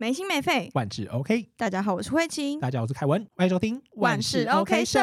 没心没肺。万事 OK，大家好，我是慧琴，大家好，我是凯文，欢迎收听万事 OK 社。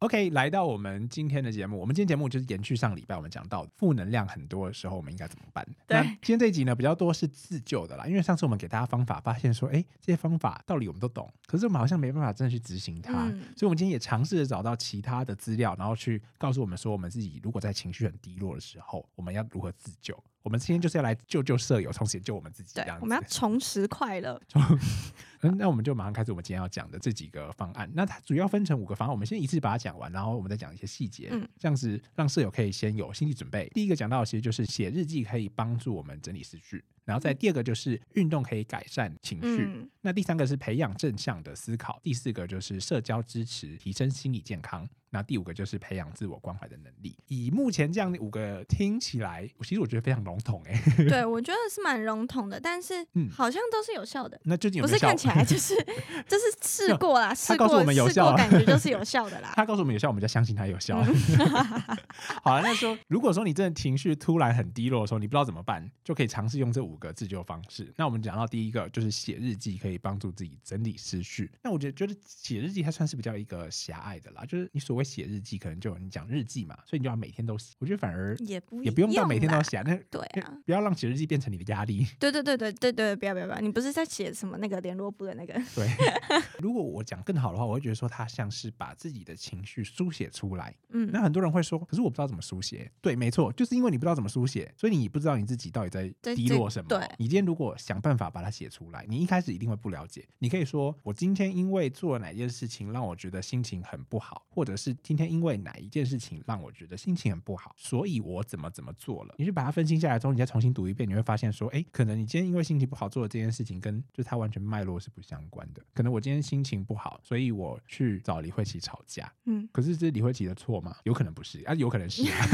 OK，来到我们今天的节目，我们今天节目就是延续上礼拜我们讲到负能量很多的时候，我们应该怎么办？对那今天这一集呢，比较多是自救的啦，因为上次我们给大家方法，发现说，哎，这些方法道理我们都懂，可是我们好像没办法真的去执行它，嗯所以我们今天也尝试着找到其他的资料，然后去告诉我们说，我们自己如果在情绪很低落的时候，我们要如何自救。我们今天就是要来救救舍友，同时也救我们自己，这样，子。对我们要重拾快乐。嗯，那我们就马上开始我们今天要讲的这几个方案。那它主要分成五个方案，我们先一次把它讲完，然后我们再讲一些细节，嗯这样子让舍友可以先有心理准备。第一个讲到的其实就是写日记可以帮助我们整理思绪，然后再第二个就是运动可以改善情绪，嗯那第三个是培养正向的思考，第四个就是社交支持，提升心理健康。那第五个就是培养自我关怀的能力。以目前这样的五个听起来，其实我觉得非常笼统哎、对，我觉得是蛮笼统的，但是嗯好像都是有效的。那究竟有没有效？不是看起来就 是就是试过啦，试过我们有效感觉就是有效的啦。他告诉我们有效，我们就相信他有效。好了，那说如果说你真的情绪突然很低落的时候，你不知道怎么办，就可以尝试用这五个自救方式。那我们讲到第一个就是写日记，可以帮助自己整理思绪。那我觉得觉得写日记它算是比较一个狭隘的啦，就是你所谓写日记，可能就有你讲日记嘛，所以你就要每天都写。我觉得反而也不也不用到每天都要写啊，那对啊，不要让写日记变成你的压力。对对对对对对，不要不要不要，你不是在写什么那个联络部的那个？对，如果我讲更好的话，我会觉得说他像是把自己的情绪书写出来。嗯那很多人会说，可是我不知道怎么书写。对，没错，就是因为你不知道怎么书写，所以你不知道你自己到底在低落什么。对你今天如果想办法把它写出来，你一开始一定会不了解。你可以说，我今天因为做了哪件事情让我觉得心情很不好，或者是今天因为哪一件事情让我觉得心情很不好，所以我怎么怎么做了。你去把它分析下来之后，你再重新读一遍，你会发现说，哎，可能你今天因为心情不好做的这件事情，跟就它完全脉络是不相关的。可能我今天心情不好，所以我去找李慧琪吵架。嗯，可是这是李慧琪的错吗？有可能不是啊，有可能是、啊。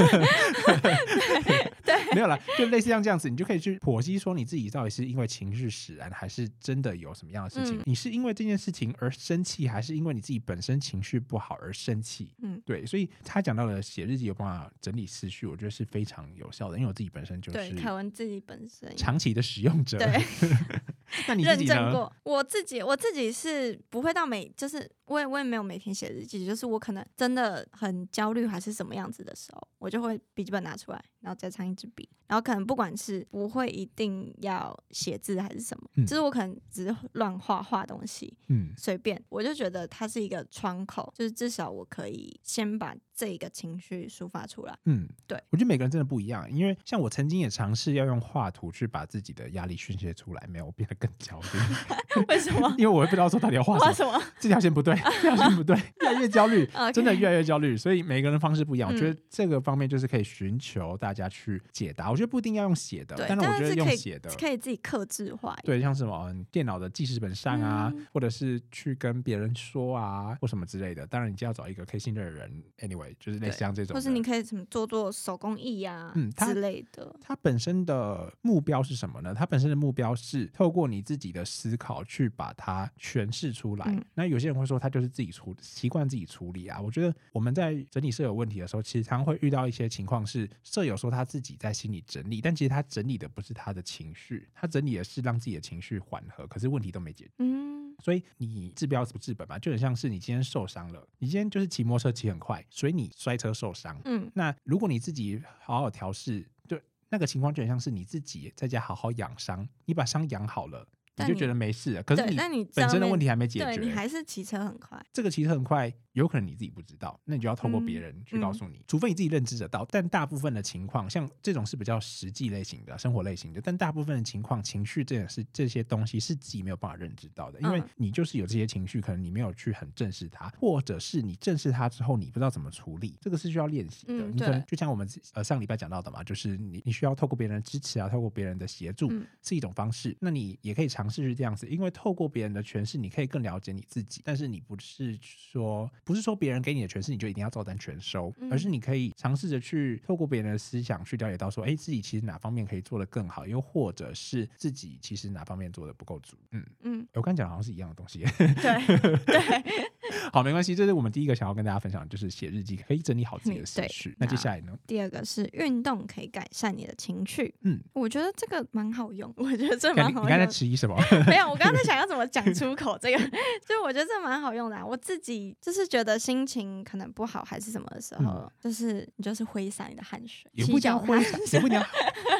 对，没有啦，就类似像这样子，你就可以去剖析说你自己到底是因为情绪使然，还是真的有什么样的事情？嗯你是因为这件事情而生气，还是因为你自己本身情绪不好而生气？嗯，对，所以他讲到了写日记有办法整理思绪，我觉得是非常有效的，因为我自己本身就对，是凯文自己本身。长期的使用者。对，那你认？证过。我自己我自己是不会到每，就是我也我也没有每天写日记，就是我可能真的很焦虑还是什么样子的时候，我就会笔记本拿出来，然后再唱一支笔，然后可能不管是不会一定要写字还是什么，嗯就是我可能只是乱画画东西，嗯随便，我就觉得它是一个窗口，就是至少我可以先把这一个情绪抒发出来。嗯，对，我觉得每个人真的不一样，因为像我曾经也尝试要用画图去把自己的压力宣泄出来，没有，我变得更焦虑，为什么？因为我也不知道说到底要画什么。这条线不对，这条线不对，越来越焦虑 真的越来越焦虑。所以每个人方式不一样，我觉嗯得这个方面就是可以寻求大家去解答。我觉得不一定要用写的，但是我觉得用写的，可以自己克制化。对，像什么嗯电脑的记事本上啊，嗯或者是去跟别人说啊，或什么之类的。当然，你就要找一个可以信任的人。Anyway，就是类似像这种，或是你可以什么做做手工艺呀、嗯之类的。它本身的目标是什么呢？它本身的目标是透过你自己的思考去把它诠释出来。嗯那有些人会说，他就是自己处习惯自己处理啊。我觉得我们在整理舍友问题的时候，其实常常会遇到一些情况是，舍友说他自己在心里整理，但其实他整理的不是他的情绪，他整理的是让自己的情绪缓和，可是问题都没解决。嗯，所以你治标不治本嘛，就很像是你今天受伤了，你今天就是骑摩托车骑很快，所以你摔车受伤。嗯，那如果你自己好好调试，就那个情况就很像是你自己在家好好养伤，你把伤养好了，你就觉得没事了。可是，你本身的问题还没解决你，还是骑车很快。这个骑车很快，有可能你自己不知道，那你就要透过别嗯人去告诉你，除非你自己认知得到。但大部分的情况，像这种是比较实际类型的、生活类型的，但大部分的情况，情绪这也是这些东西是自己没有办法认知到的，因为嗯你就是有这些情绪，可能你没有去很正视它，或者是你正视它之后，你不知道怎么处理，这个是需要练习的。嗯你可能对就像我们呃上礼拜讲到的嘛，就是你你需要透过别人的支持啊，透过别人的协助、嗯是一种方式。那你也可以尝试去这样子，因为透过别人的诠释，你可以更了解你自己，但是你不是说不是说别人给你的诠释你就一定要照单全收，嗯而是你可以尝试着去透过别人的思想去了解到说，哎，自己其实哪方面可以做得更好，又或者是自己其实哪方面做的不够足。嗯，嗯，我刚讲好像是一样的东西。对 对，好，没关系，这是我们第一个想要跟大家分享的，就是写日记可以整理好自己的思绪。那接下来呢？第二个是运动可以改善你的情绪，嗯，我觉得这个蛮好用，我觉得这蛮好用你刚才。迟疑什么？没有，我刚刚在想要怎么 讲出口这个，就我觉得这蛮好用的、啊。我自己就是觉得心情可能不好还是什么的时候，嗯就是你就是挥洒你的汗水，也不一定要骑脚挥洒，也不叫，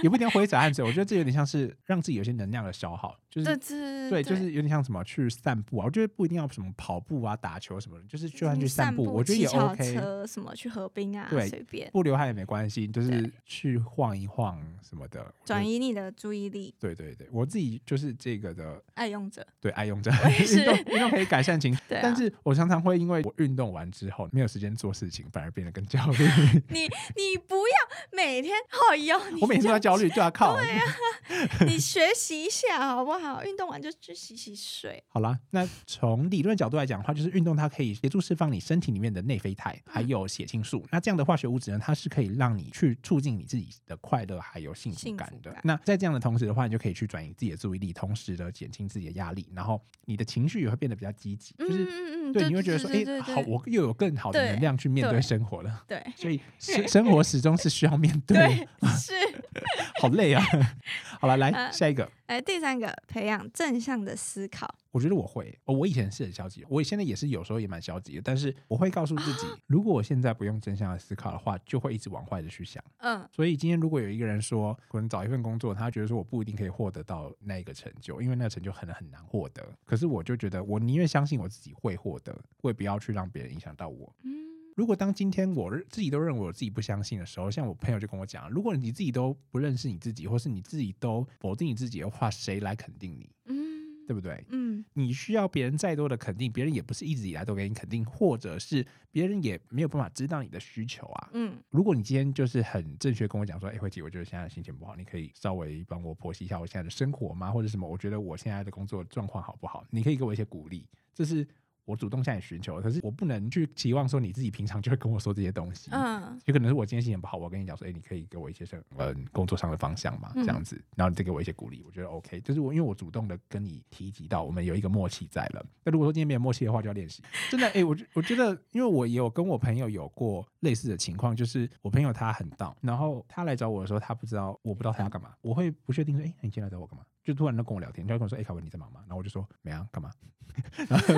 也不一定挥洒汗水。我觉得这有点像是让自己有些能量的消耗，就是对，就是有点像什么去散步啊。我觉得不一定要什么跑步啊、打球什么，就是就算去散步，我觉得也 OK。车什么去河滨啊，对随便不流汗也没关系，就是去晃一晃什么的。转移你的注意力，对对对，我自己就是这个的，爱用者。对爱用者，运动运动可以改善情 绪，但是我常常会因为我运动完之后没有时间做事情，反而变得更焦虑。你你不要每天哦哟，你我每天都在焦虑，对啊，靠。你学习一下好不好？运动完就去洗洗睡。好啦，那从理论角度来讲的话，就是运动它可以协助释放你身体里面的内啡肽，还有血清素。那这样的化学物质呢，它是可以让你去促进你自己的快乐还有幸福感的。感那在这样的同时的话，你就可以去转移自己的注意力，同时的减轻自己的压力，然后你的情绪也会变得比较积极，就是。嗯嗯嗯，对，你会觉得说，哎、对对好，我又有更好的能量去面对对生活了。对所以生 生活始终是需要面对，对 是。好累啊。好了，来呃下一个。哎，第三个，培养正向的思考。我觉得我会，哦，我以前是很消极，我现在也是有时候也蛮消极的，但是我会告诉自己，如果我现在不用正向的思考的话，就会一直往坏的去想。嗯所以今天如果有一个人说，可能找一份工作，他觉得说我不一定可以获得到那个成就，因为那个成就很很难获得。可是我就觉得，我宁愿相信我自己会获得，我也不要去让别人影响到我。嗯如果当今天我自己都认为我自己不相信的时候，像我朋友就跟我讲，如果你自己都不认识你自己，或是你自己都否定你自己的话，谁来肯定你？嗯对不对？嗯你需要别人再多的肯定，别人也不是一直以来都给你肯定，或者是别人也没有办法知道你的需求啊。嗯如果你今天就是很正确跟我讲说，哎，慧姐，我觉得现在心情不好，你可以稍微帮我剖析一下我现在的生活吗？或者什么？我觉得我现在的工作状况好不好？你可以给我一些鼓励，这是我主动向你寻求。可是我不能去期望说你自己平常就会跟我说这些东西。嗯有可能是我今天心情不好，我跟你讲说，哎、你可以给我一些什呃工作上的方向嘛，嗯这样子，然后你再给我一些鼓励，我觉得 OK。就是我因为我主动的跟你提及到，我们有一个默契在了。那如果说今天没有默契的话，就要练习。真的，哎、我觉我觉得，因为我也有跟我朋友有过类似的情况，就是我朋友他很到，然后他来找我的时候，他不知道，我不知道他要干嘛，我会不确定说，哎、你今天来找我干嘛？就突然就跟我聊天，就会跟我说，哎、凯文你在忙吗？然后我就说没啊，干嘛？然后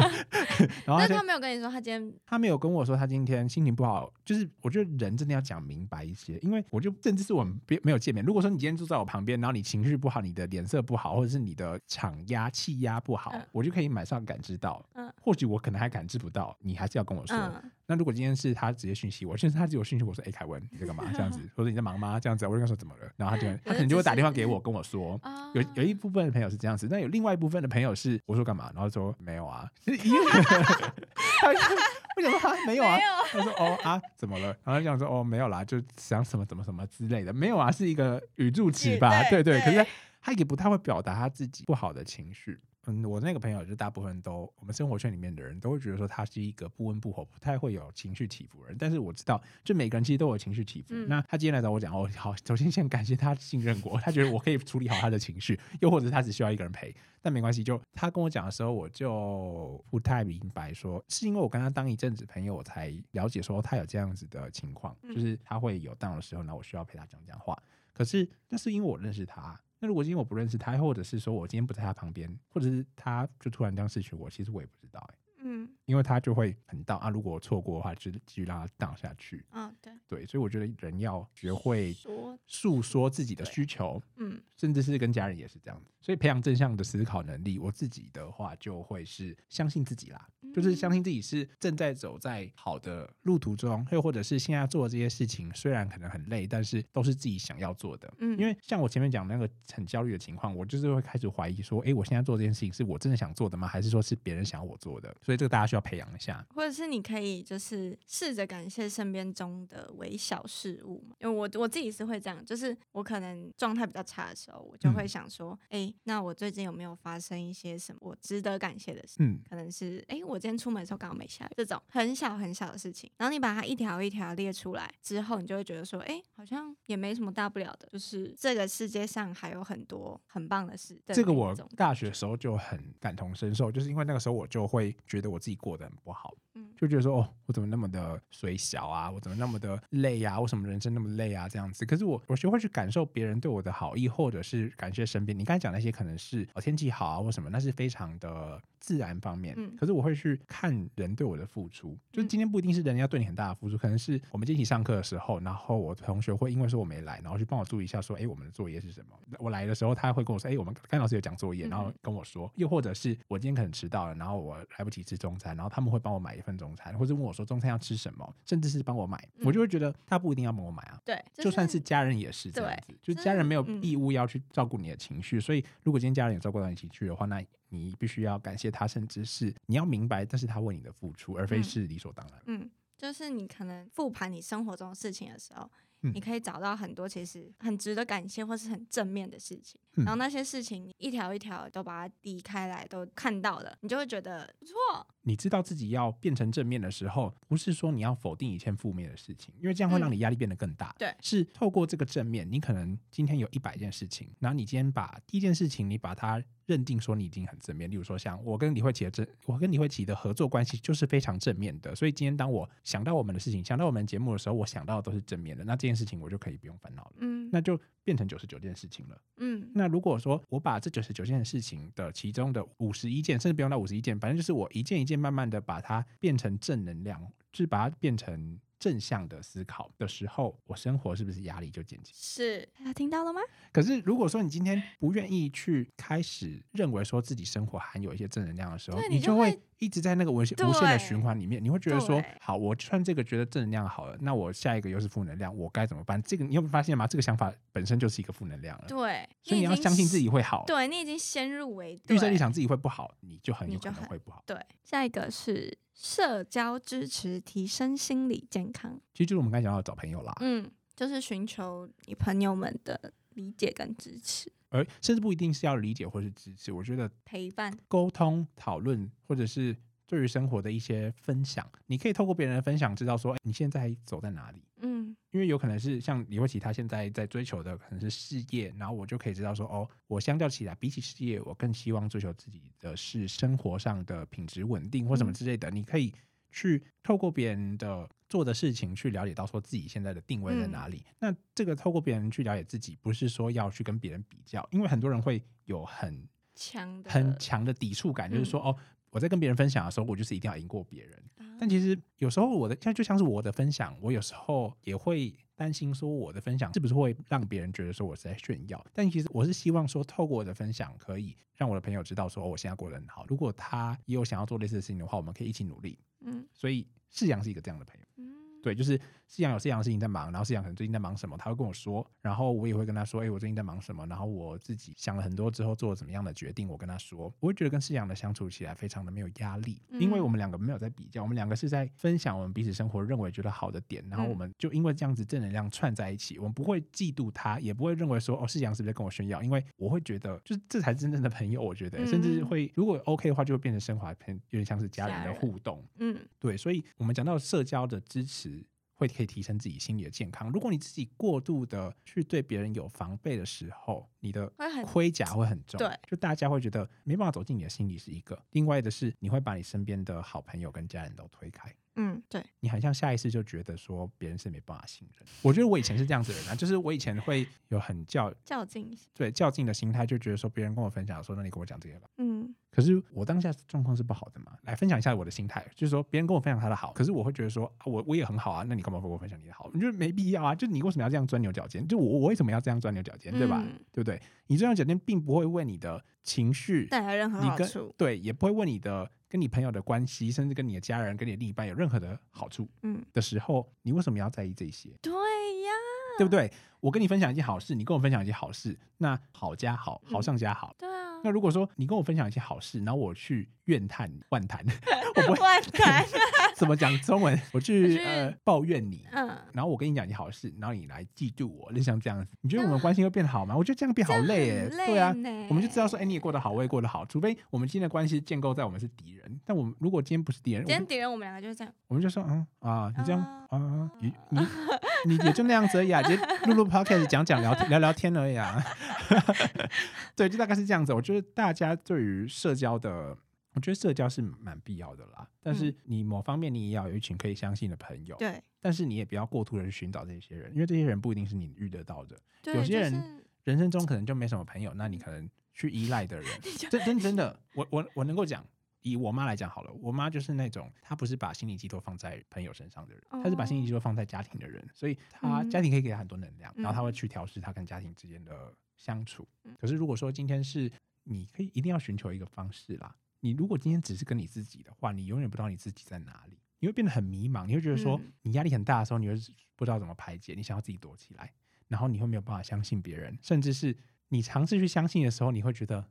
然后他没有跟你说他今天他没有跟我说他今天心情不好，就是我觉得人真的要讲明白一些，因为我就甚至是我们别没有见面。如果说你今天坐在我旁边，然后你情绪不好，你的脸色不好，或者是你的场压气压不好，嗯我就可以马上感知到。嗯或许我可能还感知不到，你还是要跟我说。嗯那如果今天是他直接讯息我，甚至他只有讯息我说：“哎、凯文，你在干嘛？”这样子，或者你在忙吗？这样子，我就跟他说怎么了，然后他就他可能就会打电话给我跟我说。啊有有一部分的朋友是这样子，但有另外一部分的朋友是我说干嘛，然后说没有啊，因为 他我想说他没有啊他说哦啊怎么了？然后他讲说哦没有啦，就想什么怎么什么之类的，没有啊，是一个语助词吧？对对对，可是他也不太会表达他自己不好的情绪。嗯，我那个朋友就大部分都，我们生活圈里面的人都会觉得说他是一个不温不火、不太会有情绪起伏的人。但是我知道，就每个人其实都有情绪起伏。嗯那他今天来找我讲，哦，好，首先先感谢他信任我，他觉得我可以处理好他的情绪，又或者他只需要一个人陪。但没关系，就他跟我讲的时候，我就不太明白说，是因为我跟他当一阵子朋友，我才了解说他有这样子的情况，嗯就是他会有 down 的时候，那我需要陪他讲讲话。可是那是因为我认识他。那如果今天我不认识他，或者是说我今天不在他旁边，或者是他就突然这样失去我，其实我也不知道哎、嗯因为他就会很荡啊。如果我错过的话，就继续让他荡下去。啊对对，所以我觉得人要学会诉说自己的需求，嗯甚至是跟家人也是这样子。所以培养正向的思考能力，我自己的话就会是相信自己啦，就是相信自己是正在走在好的路途中，又或者是现在做的这些事情，虽然可能很累，但是都是自己想要做的。嗯因为像我前面讲那个很焦虑的情况，我就是会开始怀疑说，哎，我现在做这件事情是我真的想做的吗？还是说是别人想要我做的？所以这个大家需要培养一下。或者是你可以就是试着感谢身边中的微小事物嘛，因为我我自己是会这样，就是我可能状态比较差的时候，我就会嗯想说，哎、那我最近有没有发生一些什么我值得感谢的事？嗯，可能是哎、诶我今天出门的时候刚好没下雨，这种很小很小的事情，然后你把它一条一条列出来之后，你就会觉得说，哎、好像也没什么大不了的，就是这个世界上还有很多很棒的事。的这个我大学时候就很感同身受，就是因为那个时候我就会觉得我自己过得很不好，嗯就觉得说哦，我怎么那么的水小啊，我怎么那么的累啊，为什么人生那么累啊这样子。可是我我学会去感受别人对我的好意，或者是感谢身边。你刚才讲那些可能是哦天气好啊或什么，那是非常的自然方面。嗯可是我会去看人对我的付出，就是嗯今天不一定是人要对你很大的付出，可能是我们一起上课的时候，然后我同学会因为说我没来，然后去帮我注意一下说，哎，我们的作业是什么？我来的时候他会跟我说，哎，我们甘老师有讲作业，嗯然后跟我说，又或者是我今天可能迟到了，然后我来不及吃中餐，然后他们会帮我买一份中餐，或者问我说中餐要吃什么，甚至是帮我买，嗯我就会觉得他不一定要帮我买啊。对，就算是家人也是这样子，就就是家人没有嗯义务要去照顾你的情绪，所以如果今天家人有照顾到你情绪的话，那你必须要感谢他，甚至是你要明白，这是他为你的付出，而非嗯是理所当然。嗯，就是你可能复盘你生活中的事情的时候，嗯。你可以找到很多其实很值得感谢或是很正面的事情，嗯。然后那些事情你一条一条都把它抵开来，都看到了，你就会觉得不错。你知道自己要变成正面的时候，不是说你要否定以前负面的事情，因为这样会让你压力变得更大。嗯对。是透过这个正面，你可能今天有一百件事情，然后你今天把第一件事情，你把它认定说你已经很正面。例如说，像我跟李慧琪的正，我跟李慧琪的合作关系就是非常正面的，所以今天当我想到我们的事情，想到我们节目的时候，我想到的都是正面的，那这件事情我就可以不用烦恼了。嗯那就变成九十九件事情了。嗯那如果说我把这九十九件事情的其中的五十一件，甚至不用到五十一件，反正就是我一件一件慢慢的把它变成正能量，就是把它变成正向的思考的时候，我生活是不是压力就减轻？是，大家听到了吗？可是如果说你今天不愿意去开始认为说自己生活含有一些正能量的时候，你就会一直在那个无限无限的循环里面，你会觉得说，好，我穿这个觉得正能量好了，那我下一个又是负能量，我该怎么办？这个你有没有发现吗？这个想法本身就是一个负能量了。对，所以你要相信自己会好。对你已经先入为预设立场自己会不好，你就很有可能会不好。对，下一个是社交支持，提升心理健康。其实就是我们刚才讲到的找朋友啦，嗯，就是寻求你朋友们的理解跟支持，而甚至不一定是要理解或是支持。我觉得陪伴。沟通、讨论，或者是对于生活的一些分享，你可以透过别人的分享，知道说，哎，你现在走在哪里。嗯因为有可能是像李慧琪，她现在在追求的可能是事业，然后我就可以知道说，哦，我相较起来，比起事业，我更希望追求自己的是生活上的品质稳定或什么嗯之类的。你可以去透过别人的做的事情去了解到说自己现在的定位在嗯哪里。那这个透过别人去了解自己，不是说要去跟别人比较，因为很多人会有很强的很强的抵触感，就是说，哦，我在跟别人分享的时候，我就是一定要赢过别人。但其实有时候我的像就像是我的分享，我有时候也会担心说我的分享是不是会让别人觉得说我是在炫耀。但其实我是希望说，透过我的分享，可以让我的朋友知道说，哦，我现在过得很好。如果他也有想要做类似的事情的话，我们可以一起努力。嗯所以世阳是一个这样的朋友。嗯对，就是思阳有思阳的事情在忙，然后思阳可能最近在忙什么，他会跟我说，然后我也会跟他说，哎、我最近在忙什么，然后我自己想了很多之后做了怎么样的决定，我跟他说，我会觉得跟思阳的相处起来非常的没有压力，因为嗯我们两个没有在比较，我们两个是在分享我们彼此生活认为觉得好的点，然后我嗯们就因为这样子正能量串在一起，我们不会嫉妒他，也不会认为说哦思阳是不是在跟我炫耀，因为我会觉得就是这才是真正的朋友，我觉得、甚至嗯会如果 OK 的话，就会变成升华成有点像是家人的互动，嗯对，所以我们讲到社交的支持，会可以提升自己心理的健康。如果你自己过度的去对别人有防备的时候，你的盔甲会很重，对，就大家会觉得没办法走进你的心里是一个。另外的是，你会把你身边的好朋友跟家人都推开。嗯对你很像下意识就觉得说别人是没办法信任。我觉得我以前是这样子的人啊，就是我以前会有很较较劲。对较劲的心态，就觉得说别人跟我分享说，那你跟我讲这些吧。嗯可是我当下状况是不好的嘛，来分享一下我的心态，就是说别人跟我分享他的好，可是我会觉得说，啊我我也很好啊，那你干嘛跟我分享你的好？你觉得没必要啊，就你为什么要这样钻牛角尖？就我我为什么要这样钻牛角尖，对吧？嗯对不对？你钻牛角尖并不会为你的情绪带来任何你跟好处。对，也不会为你的跟你朋友的关系，甚至跟你的家人、跟你的另一半有任何的好处嗯，的时候，你为什么要在意这些？对呀，对不对？我跟你分享一件好事，你跟我分享一件好事，那好加好，好嗯上加好。那，如果说你跟我分享一些好事，然后我去怨叹、万谈，我不会万谈。怎么讲中文，我我去抱怨你，嗯，然后我跟你讲一件好事，然后你来嫉妒我，就像这样子，你觉得我们关系会变好吗？我觉得这样变好累耶，很对啊我们就知道说，哎，你也过得好，我也过得好，除非我们今天的关系建构在我们是敌人，但我们如果今天不是敌人，今天敌人我们两个就是这样。我们就说，嗯啊，你这样啊啊，你你 你也就那样子而已啊，就录录 podcast 讲讲聊天聊聊天而已啊。对，就大概是这样子。我觉得大家对于社交的我觉得社交是蛮必要的啦，但是你某方面你也要有一群可以相信的朋友，对但是你也不要过度的去寻找这些人，因为这些人不一定是你遇得到的。对，有些人就是人生中可能就没什么朋友，那你可能去依赖的人，真真真的，我我我能够讲，以我妈来讲好了，我妈就是那种她不是把心理寄托放在朋友身上的人，她是把心理寄托放在家庭的人，所以她嗯家庭可以给她很多能量，嗯然后她会去调试她跟家庭之间的相处嗯。可是如果说今天是你可以一定要寻求一个方式啦，你如果今天只是跟你自己的话，你永远不知道你自己在哪里，你会变得很迷茫，你会觉得说嗯你压力很大的时候，你会不知道怎么排解，你想要自己躲起来。然后你会没有办法相信别人，甚至是你尝试去相信的时候，你会觉得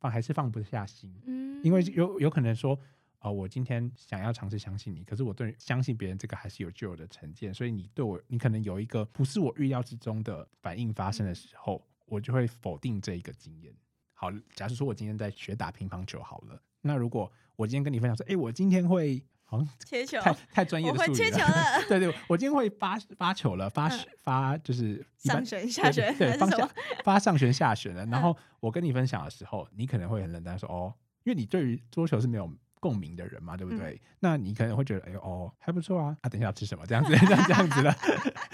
放还是放不下心，嗯，因为有有可能说，哦，我今天想要尝试相信你，可是我对相信别人这个还是有旧有的成见，所以你对我，你可能有一个不是我预料之中的反应发生的时候，我就会否定这一个经验。好，假设说我今天在学打乒乓球好了，那如果我今天跟你分享说，哎，我今天会好像切球，太太专业的术语了，切球了，对对，我今天会发发球了，发嗯。发就是上旋下旋对是什么？发上旋下旋的。然嗯后我跟你分享的时候，你可能会很冷淡说哦，因为你对于桌球是没有共鸣的人嘛，对不对？嗯。那你可能会觉得哎呦哦还不错啊，啊等一下要吃什么？这样子 这样这样子了，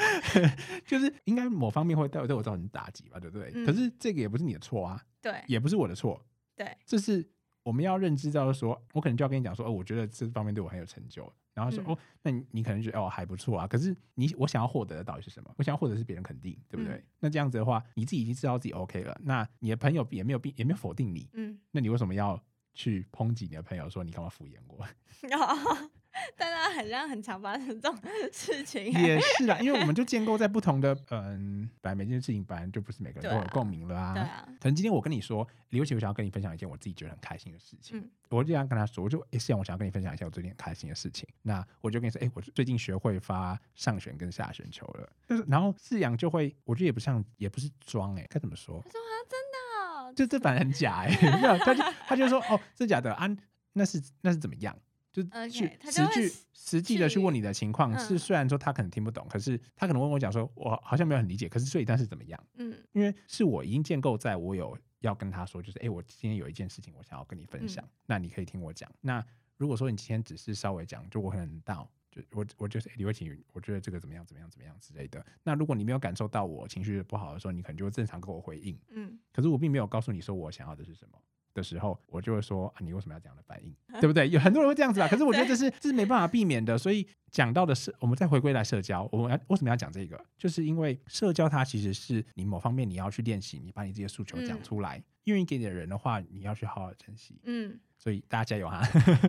就是应该某方面会对我对我造成打击吧，对不对？嗯。可是这个也不是你的错啊，对。也不是我的错，对，这是我们要认知到说，我可能就要跟你讲说，哦，我觉得这方面对我很有成就。然后说，嗯哦，那你你可能觉得哦还不错啊，可是你我想要获得的到底是什么？我想要获得的是别人肯定，对不对？嗯那这样子的话，你自己已经知道自己 OK 了，那你的朋友也没有并也没有否定你，嗯，那你为什么要去抨击你的朋友说你干嘛敷衍我？但他好像很常发生这种事情，也是啊，因为我们就建构在不同的嗯，本来每件事情本来就不是每个人都有共鸣了对啊，可能今天我跟你说，李伟奇，我想要跟你分享一件我自己觉得很开心的事情。嗯我就这样跟他说，我就诶，是、我想要跟你分享一下我最近很开心的事情。那我就跟你说，哎、我最近学会发上旋跟下旋球了。就是，然后四阳就会，我觉得也不像，也不是装，哎，该怎么说？他说啊，真的哦，就这反正很假、哎，没有，他就他就说，哦，真假的啊，那是那是怎么样？就去实际实际的去问你的情况，是嗯虽然说他可能听不懂，可是他可能问我讲说，我好像没有很理解，可是所以但是怎么样？嗯因为是我已经建构在我有要跟他说，就是哎、诶我今天有一件事情我想要跟你分享，那你可以听我讲。那如果说你今天只是稍微讲，就我可能很到，就我我就是、诶李慧琴，我觉得这个怎么样怎么样怎么样之类的。那如果你没有感受到我情绪不好的时候，你可能就会正常跟我回应。嗯，可是我并没有告诉你说我想要的是什么的时候，我就会说啊，你为什么要这样的反应，对不对？有很多人会这样子啊。可是我觉得这是这是没办法避免的。所以讲到的是，我们再回归来社交，我们要为什么要讲这个？就是因为社交它其实是你某方面你要去练习，你把你这些诉求讲嗯出来，愿意给你的人的话，你要去好好珍惜。嗯，所以大家加油哈！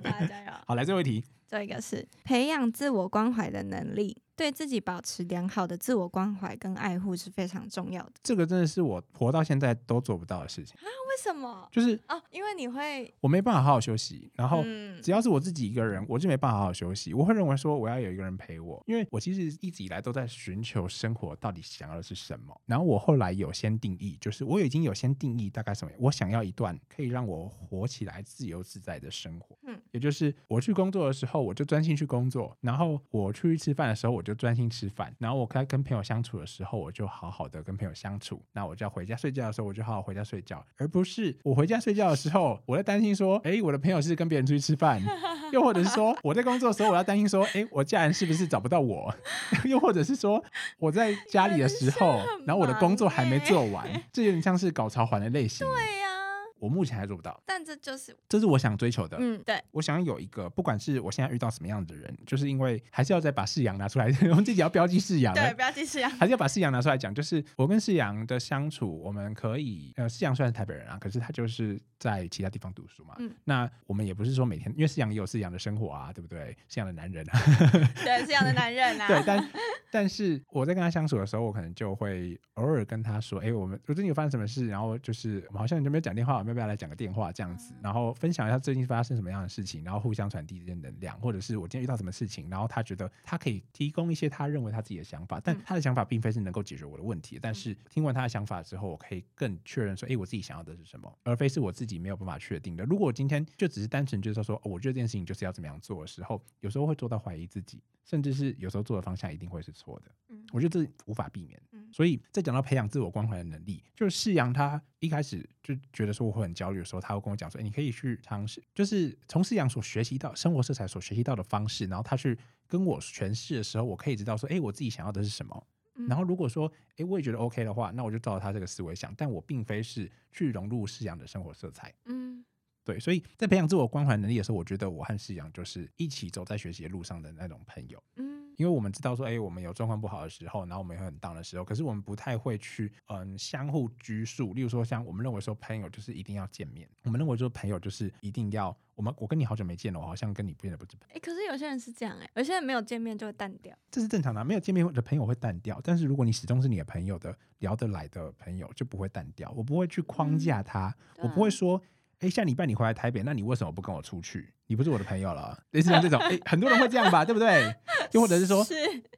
大家加油。好，来最后一题，这一个是培养自我关怀的能力，对自己保持良好的自我关怀跟爱护是非常重要的。这个真的是我活到现在都做不到的事情啊，为什么？就是哦，因为你会，我没办法好好休息，然后嗯只要是我自己一个人，我就没办法好好休息。我会认为说我要有一个人陪我，因为我其实一直以来都在寻求生活到底想要的是什么。然后我后来有先定义，就是我已经有先定义大概什么，我想要一段可以让我活起来自由自在的生活。嗯，也就是我去工作的时候，我就专心去工作；然后我出去吃饭的时候，我就专心吃饭；然后我该跟朋友相处的时候，我就好好的跟朋友相处。那我就要回家睡觉的时候，我就好好回家睡觉，而不是我回家睡觉的时候，我在担心说，诶，我的朋友是跟别人出去吃饭，又或者是说我在工作的时候，我要担心说，诶，我家人是不是找不到我？又或者是说我在家里的时候然后我的工作还没做完，这有点像是搞潮环的类型。对呀、我目前还做不到，但这就是，这是我想追求的。嗯，对，我想有一个，不管是我现在遇到什么样的人，就是因为还是要再把世阳拿出来，我们自己要标记世阳，对，标记世阳。还是要把世阳拿出来讲。就是我跟世阳的相处，我们可以，呃，世阳虽然是台北人啊，可是他就是在其他地方读书嘛。嗯那我们也不是说每天，因为饲养也有饲养的生活啊，对不对？饲养的男人啊，对，饲养的男人啊。对，但但是我在跟他相处的时候，我可能就会偶尔跟他说，哎、我们我最近有发生什么事，然后就是我们好像就没有讲电话，我们要不要来讲个电话这样子，然后分享一下最近发生什么样的事情，然后互相传递这些能量，或者是我今天遇到什么事情，然后他觉得他可以提供一些他认为他自己的想法，但嗯他的想法并非是能够解决我的问题，但是听完他的想法之后，我可以更确认说，哎、我自己想要的是什么，而非是我自己没有办法确定的。如果我今天就只是单纯就是说，哦我觉得这件事情就是要怎么样做的时候，有时候会做到怀疑自己，甚至是有时候做的方向一定会是错的。嗯我觉得这无法避免。嗯所以在讲到培养自我关怀的能力，就是世阳他一开始就觉得说我会很焦虑的时候，他会跟我讲说：“哎，你可以去尝试，就是从世阳所学习到生活色彩所学习到的方式，然后他去跟我诠释的时候，我可以知道说：哎，我自己想要的是什么。然后如果说哎，我也觉得 OK 的话，那我就照着他这个思维想，但我并非是去融入世阳的生活色彩。嗯，对，所以在培养自我关怀能力的时候，我觉得我和世阳就是一起走在学习的路上的那种朋友。嗯。因为我们知道说，哎，我们有状况不好的时候，然后我们也很当的时候，可是我们不太会去，嗯，相互拘束。例如说，像我们认为说，朋友就是一定要见面，我们认为说，朋友就是一定要，我们我跟你好久没见了，我好像跟你变得不是朋友。哎，可是有些人是这样，哎，有些人没有见面就会淡掉，这是正常的，没有见面的朋友会淡掉。但是如果你始终是你的朋友的聊得来的朋友，就不会淡掉。我不会去框架他，我不会说。哎，下礼拜你回来台北，那你为什么不跟我出去？你不是我的朋友了。类似像这种，哎，很多人会这样吧，对不对？又或者是说，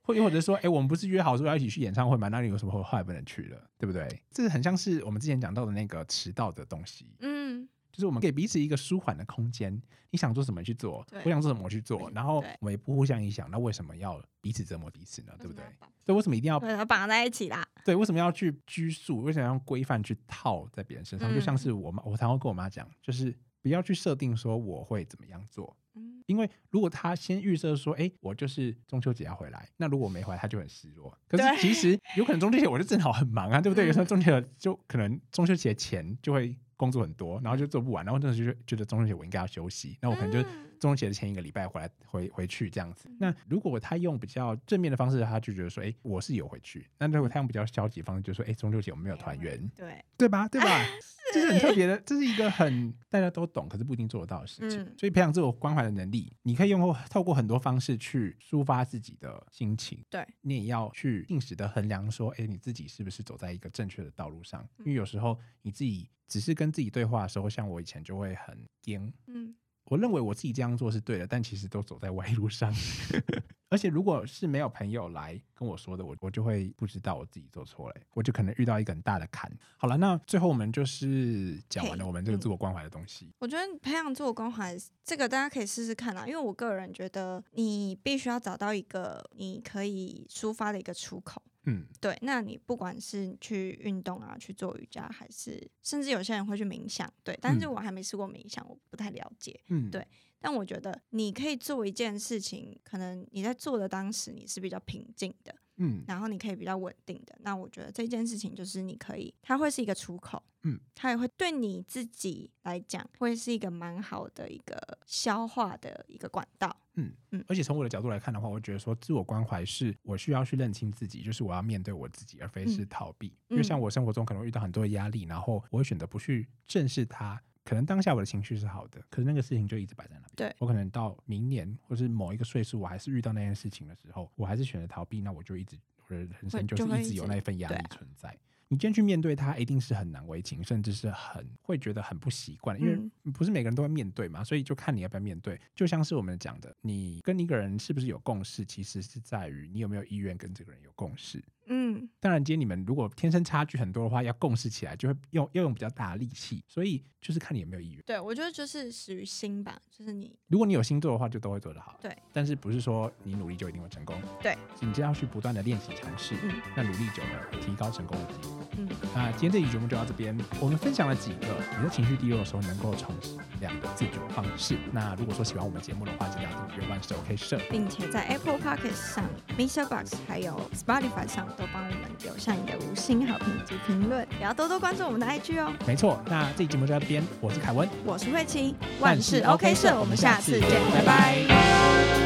或又或者说，哎，我们不是约好说要一起去演唱会吗？那你有什么后来不能去了，对不对？这是很像是我们之前讲到的那个迟到的东西。嗯。就是我们给彼此一个舒缓的空间，你想做什么去做，我想做什么我去做，然后我们也不互相影响，那为什么要彼此折磨彼此呢？对不对？所以为什么一定要绑在一起啦？对，为什么要去拘束？为什么要用规范去套在别人身上？就像是我妈，我常常跟我妈讲，就是不要去设定说我会怎么样做，因为如果他先预设说，哎，我就是中秋节要回来，那如果没回来，他就很失落。可是其实有可能中秋节我就正好很忙啊，对不对？有时候中秋节就可能中秋节前就会。工作很多，然后就做不完，然后那时候就觉得中秋节我应该要休息，那我可能就中秋节的前一个礼拜回来回回去这样子。那如果他用比较正面的方式，他就觉得说，哎，我是有回去。那如果他用比较消极的方式，就说，哎，中秋节我们没有团圆，对对吧？对吧？这是很特别的，这是一个很大家都懂，可是不一定做得到的事情。所以培养自我关怀的能力，你可以用透过很多方式去抒发自己的心情。对，你也要去定时的衡量说，哎，你自己是不是走在一个正确的道路上？因为有时候你自己。只是跟自己对话的时候，像我以前就会很颠。嗯，我认为我自己这样做是对的，但其实都走在歪路上。而且如果是没有朋友来跟我说的，我我就会不知道我自己做错了，我就可能遇到一个很大的坎。好了，那最后我们就是讲完了我们这个自我关怀的东西。我觉得培养自我关怀这个大家可以试试看啦，因为我个人觉得你必须要找到一个你可以抒发的一个出口。嗯，对，那你不管是去运动啊，去做瑜伽，还是甚至有些人会去冥想，对，但是我还没试过冥想，我不太了解，嗯，对，但我觉得你可以做一件事情，可能你在做的当时你是比较平静的，嗯，然后你可以比较稳定的，那我觉得这件事情就是你可以，它会是一个出口，嗯，它也会对你自己来讲会是一个蛮好的一个消化的一个管道。嗯嗯，而且从我的角度来看的话，我觉得说自我关怀是我需要去认清自己，就是我要面对我自己，而非是逃避。因为像我生活中可能遇到很多压力，然后我会选择不去正视它。可能当下我的情绪是好的，可是那个事情就一直摆在那边。对我可能到明年或是某一个岁数，我还是遇到那件事情的时候，我还是选择逃避，那我就一直我的人生就是一直有那一份压力存在。你今天去面对它，一定是很难为情，甚至是很会觉得很不习惯，因为不是每个人都会面对嘛，所以就看你要不要面对。就像是我们讲的，你跟一个人是不是有共识，其实是在于你有没有意愿跟这个人有共识。嗯，当然，今天你们如果天生差距很多的话，要共事起来就会用要用比较大的力气，所以就是看你有没有意愿。对，我觉得就是始于心吧，就是你如果你有心做的话，就都会做得好。对，但是不是说你努力就一定会成功？对，你就要去不断的练习尝试，嗯，那努力久了，提高成功的几率。嗯，那今天这期节目就到这边，我们分享了几个你在情绪低落的时候能够重拾量的自主方式。那如果说喜欢我们节目的话，记得要订阅万事 OK 社，并且在 Apple Podcast 上、Mr. Box 还有 Spotify 上都帮我们留。下你的五星好评及评论，也要多多关注我们的 IG 哦。没错，那这期节目就到这边，我是凯文，我是慧琪，万事 OK 社，我们下次见，拜拜。